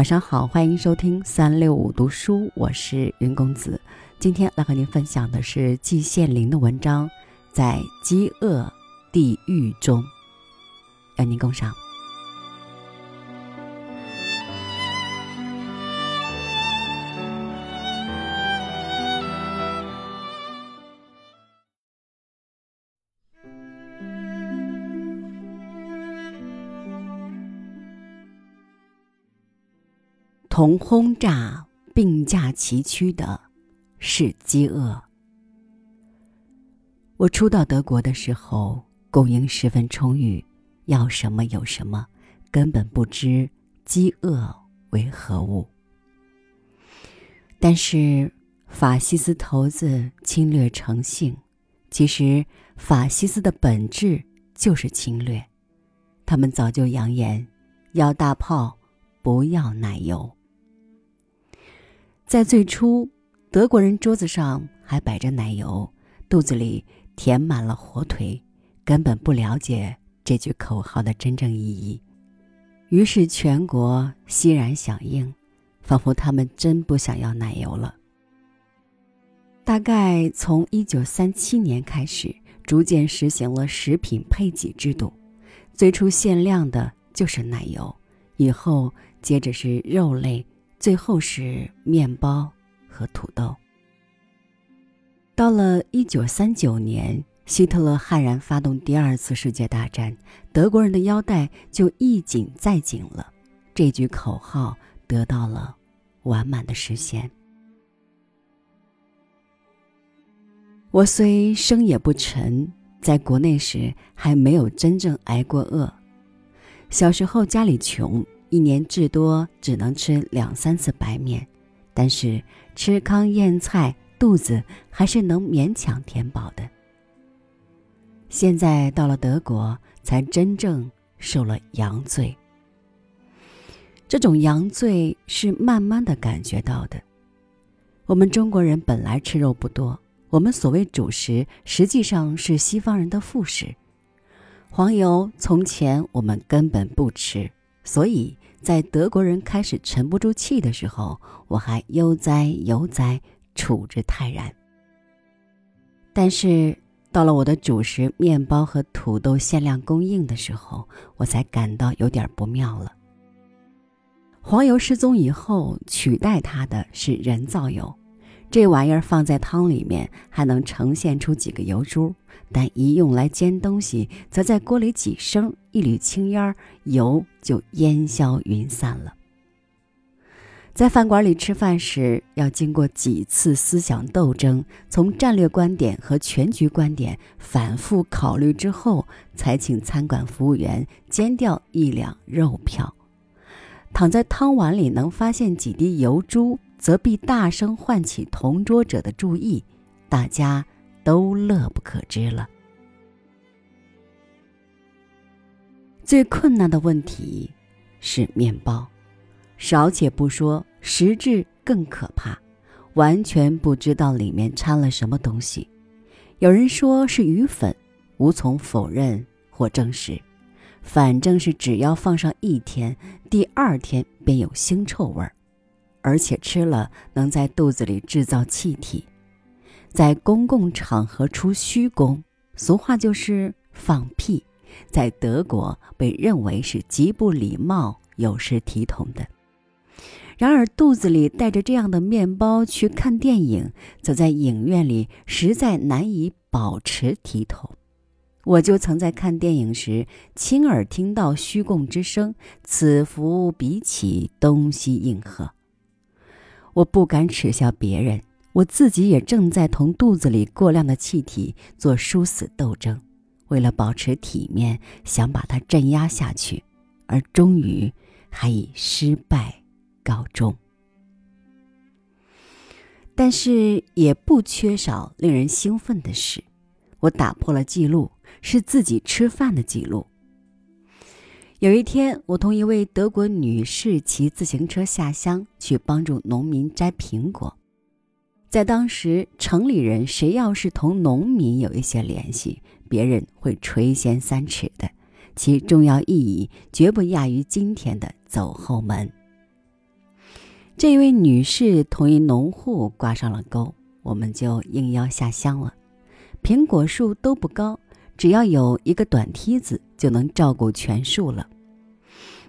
晚上好，欢迎收听三六五读书，我是云公子。今天来和您分享的是季羡林的文章，在饥饿地狱中，邀您共赏。同轰炸并驾齐驱的是饥饿。我初到德国的时候，供应十分充裕，要什么有什么，根本不知饥饿为何物。但是法西斯头子侵略成性，其实法西斯的本质就是侵略。他们早就扬言要大炮，不要奶油。在最初，德国人桌子上还摆着奶油，肚子里填满了火腿，根本不了解这句口号的真正意义。于是全国欣然响应，仿佛他们真不想要奶油了。大概从一九三七年开始，逐渐实行了食品配给制度，最初限量的就是奶油，以后接着是肉类。最后是面包和土豆。到了一九三九年，希特勒悍然发动第二次世界大战，德国人的腰带就一紧再紧了。这句口号得到了完满的实现。我虽生也不沉，在国内时还没有真正挨过饿。小时候家里穷。一年至多只能吃两三次白面，但是吃糠咽菜，肚子还是能勉强填饱的。现在到了德国，才真正受了洋罪。这种洋罪是慢慢的感觉到的。我们中国人本来吃肉不多，我们所谓主食实际上是西方人的副食。黄油从前我们根本不吃，所以。在德国人开始沉不住气的时候，我还悠哉悠哉处之泰然。但是到了我的主食面包和土豆限量供应的时候，我才感到有点不妙了。黄油失踪以后，取代它的是人造油。这玩意儿放在汤里面还能呈现出几个油珠，但一用来煎东西，则在锅里几声，一缕青烟，油就烟消云散了。在饭馆里吃饭时，要经过几次思想斗争，从战略观点和全局观点反复考虑之后，才请餐馆服务员煎掉一两肉票。躺在汤碗里能发现几滴油珠。则必大声唤起同桌者的注意，大家都乐不可支了。最困难的问题是面包，少且不说，实质更可怕，完全不知道里面掺了什么东西。有人说是鱼粉，无从否认或证实，反正是只要放上一天，第二天便有腥臭味儿。而且吃了能在肚子里制造气体，在公共场合出虚功，俗话就是放屁，在德国被认为是极不礼貌、有失体统的。然而肚子里带着这样的面包去看电影，则在影院里实在难以保持体统。我就曾在看电影时亲耳听到虚供之声，此伏彼起，东西应和。我不敢耻笑别人，我自己也正在同肚子里过量的气体做殊死斗争，为了保持体面，想把它镇压下去，而终于还以失败告终。但是也不缺少令人兴奋的事，我打破了记录，是自己吃饭的记录。有一天，我同一位德国女士骑自行车下乡去帮助农民摘苹果。在当时，城里人谁要是同农民有一些联系，别人会垂涎三尺的，其重要意义绝不亚于今天的走后门。这位女士同一农户挂上了钩，我们就应邀下乡了。苹果树都不高，只要有一个短梯子，就能照顾全树了。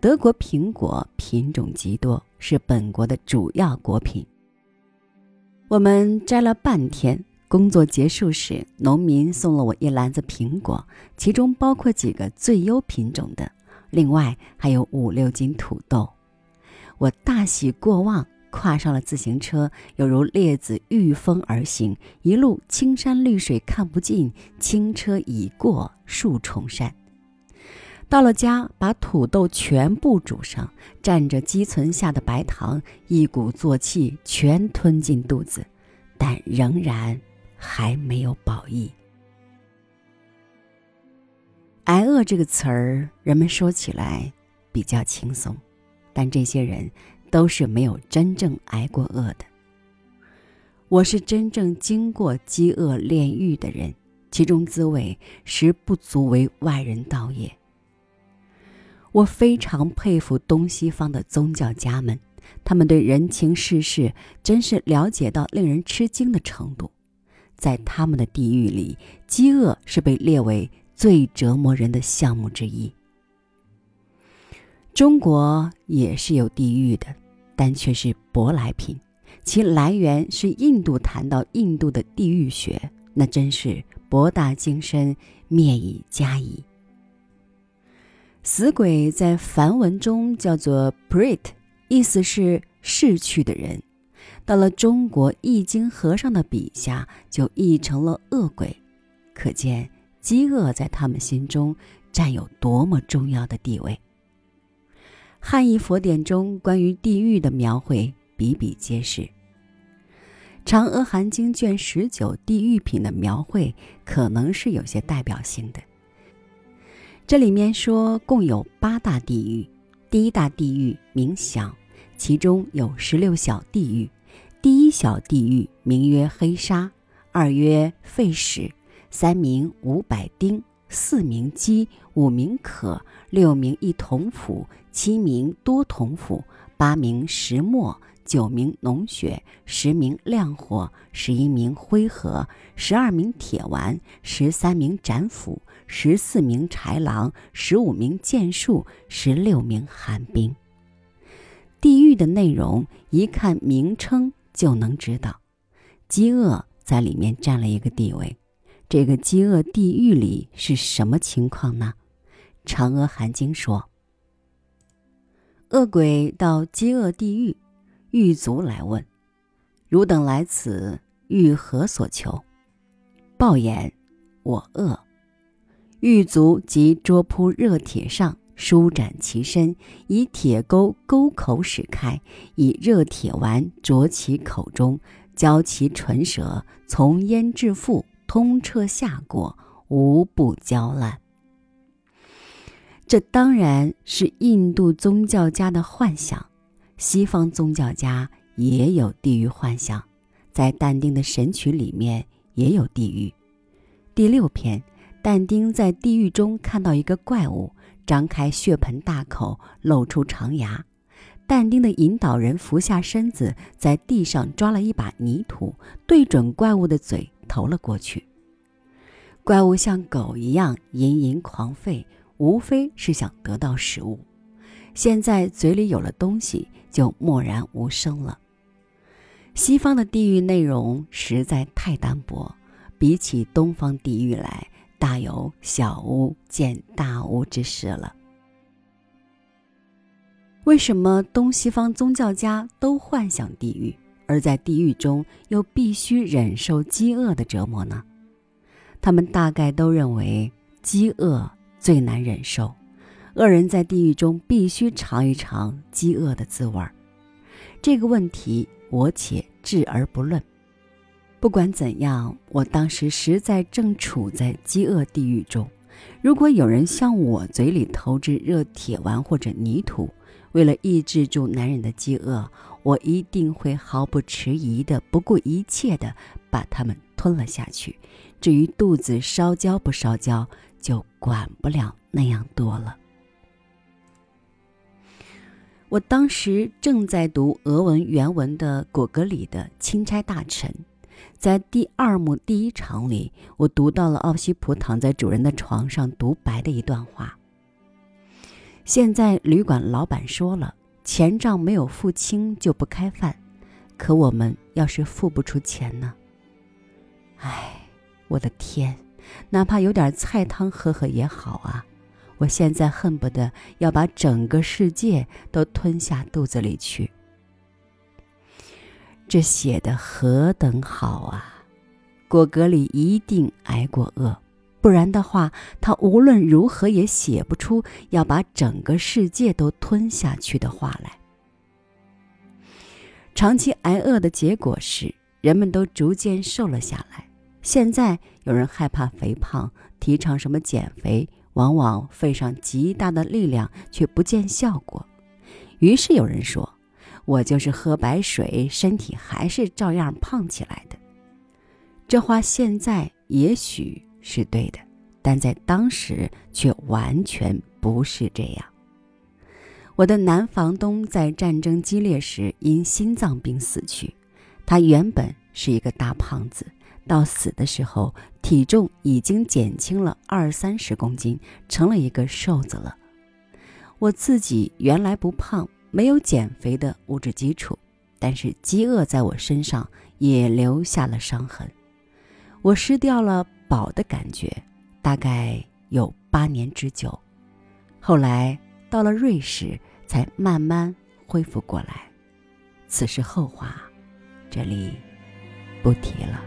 德国苹果品种极多，是本国的主要果品。我们摘了半天，工作结束时，农民送了我一篮子苹果，其中包括几个最优品种的，另外还有五六斤土豆。我大喜过望，跨上了自行车，犹如列子御风而行，一路青山绿水看不尽，轻车已过数重山。到了家，把土豆全部煮上，蘸着积存下的白糖，一鼓作气全吞进肚子，但仍然还没有饱意。挨饿这个词儿，人们说起来比较轻松。但这些人都是没有真正挨过饿的。我是真正经过饥饿炼狱的人，其中滋味实不足为外人道也。我非常佩服东西方的宗教家们，他们对人情世事真是了解到令人吃惊的程度。在他们的地狱里，饥饿是被列为最折磨人的项目之一。中国也是有地狱的，但却是舶来品，其来源是印度。谈到印度的地狱学，那真是博大精深，灭以加矣。死鬼在梵文中叫做 “prit”，意思是逝去的人。到了中国易经和尚的笔下，就译成了恶鬼，可见饥饿在他们心中占有多么重要的地位。汉译佛典中关于地狱的描绘比比皆是，《嫦娥含经》卷十九地狱品的描绘可能是有些代表性的。这里面说共有八大地狱，第一大地狱名响，其中有十六小地狱。第一小地狱名曰黑沙，二曰沸屎，三名五百丁。四名饥，五名渴，六名一铜斧，七名多铜斧，八名石磨，九名脓血，十名亮火，十一名灰盒，十二名铁丸，十三名斩斧，十四名豺狼，十五名剑术，十六名寒冰。地狱的内容，一看名称就能知道，饥饿在里面占了一个地位。这个饥饿地狱里是什么情况呢？《嫦娥含经》说：“恶鬼到饥饿地狱，狱卒来问：‘汝等来此，欲何所求？’报言：‘我饿。’狱卒即捉扑热铁上，舒展其身，以铁钩钩口使开，以热铁丸着其口中，浇其唇舌，从咽至腹。”通彻下过，无不焦烂。这当然是印度宗教家的幻想，西方宗教家也有地狱幻想，在但丁的《神曲》里面也有地狱。第六篇，但丁在地狱中看到一个怪物，张开血盆大口，露出长牙。但丁的引导人俯下身子，在地上抓了一把泥土，对准怪物的嘴。投了过去，怪物像狗一样吟吟狂吠，无非是想得到食物。现在嘴里有了东西，就默然无声了。西方的地狱内容实在太单薄，比起东方地狱来，大有小巫见大巫之势了。为什么东西方宗教家都幻想地狱？而在地狱中又必须忍受饥饿的折磨呢？他们大概都认为饥饿最难忍受，恶人在地狱中必须尝一尝饥饿的滋味儿。这个问题我且置而不论。不管怎样，我当时实在正处在饥饿地狱中。如果有人向我嘴里投掷热铁丸或者泥土，为了抑制住男人的饥饿，我一定会毫不迟疑的、不顾一切的把它们吞了下去。至于肚子烧焦不烧焦，就管不了那样多了。我当时正在读俄文原文的果戈里的《钦差大臣》，在第二幕第一场里，我读到了奥西普躺在主人的床上独白的一段话。现在旅馆老板说了，钱账没有付清就不开饭，可我们要是付不出钱呢？唉，我的天，哪怕有点菜汤喝喝也好啊！我现在恨不得要把整个世界都吞下肚子里去。这写的何等好啊！果戈里一定挨过饿，不然的话，他无论如何也写不出要把整个世界都吞下去的话来。长期挨饿的结果是，人们都逐渐瘦了下来。现在有人害怕肥胖，提倡什么减肥。往往费上极大的力量，却不见效果。于是有人说：“我就是喝白水，身体还是照样胖起来的。”这话现在也许是对的，但在当时却完全不是这样。我的男房东在战争激烈时因心脏病死去，他原本是一个大胖子。到死的时候，体重已经减轻了二三十公斤，成了一个瘦子了。我自己原来不胖，没有减肥的物质基础，但是饥饿在我身上也留下了伤痕。我失掉了饱的感觉，大概有八年之久。后来到了瑞士，才慢慢恢复过来。此事后话，这里不提了。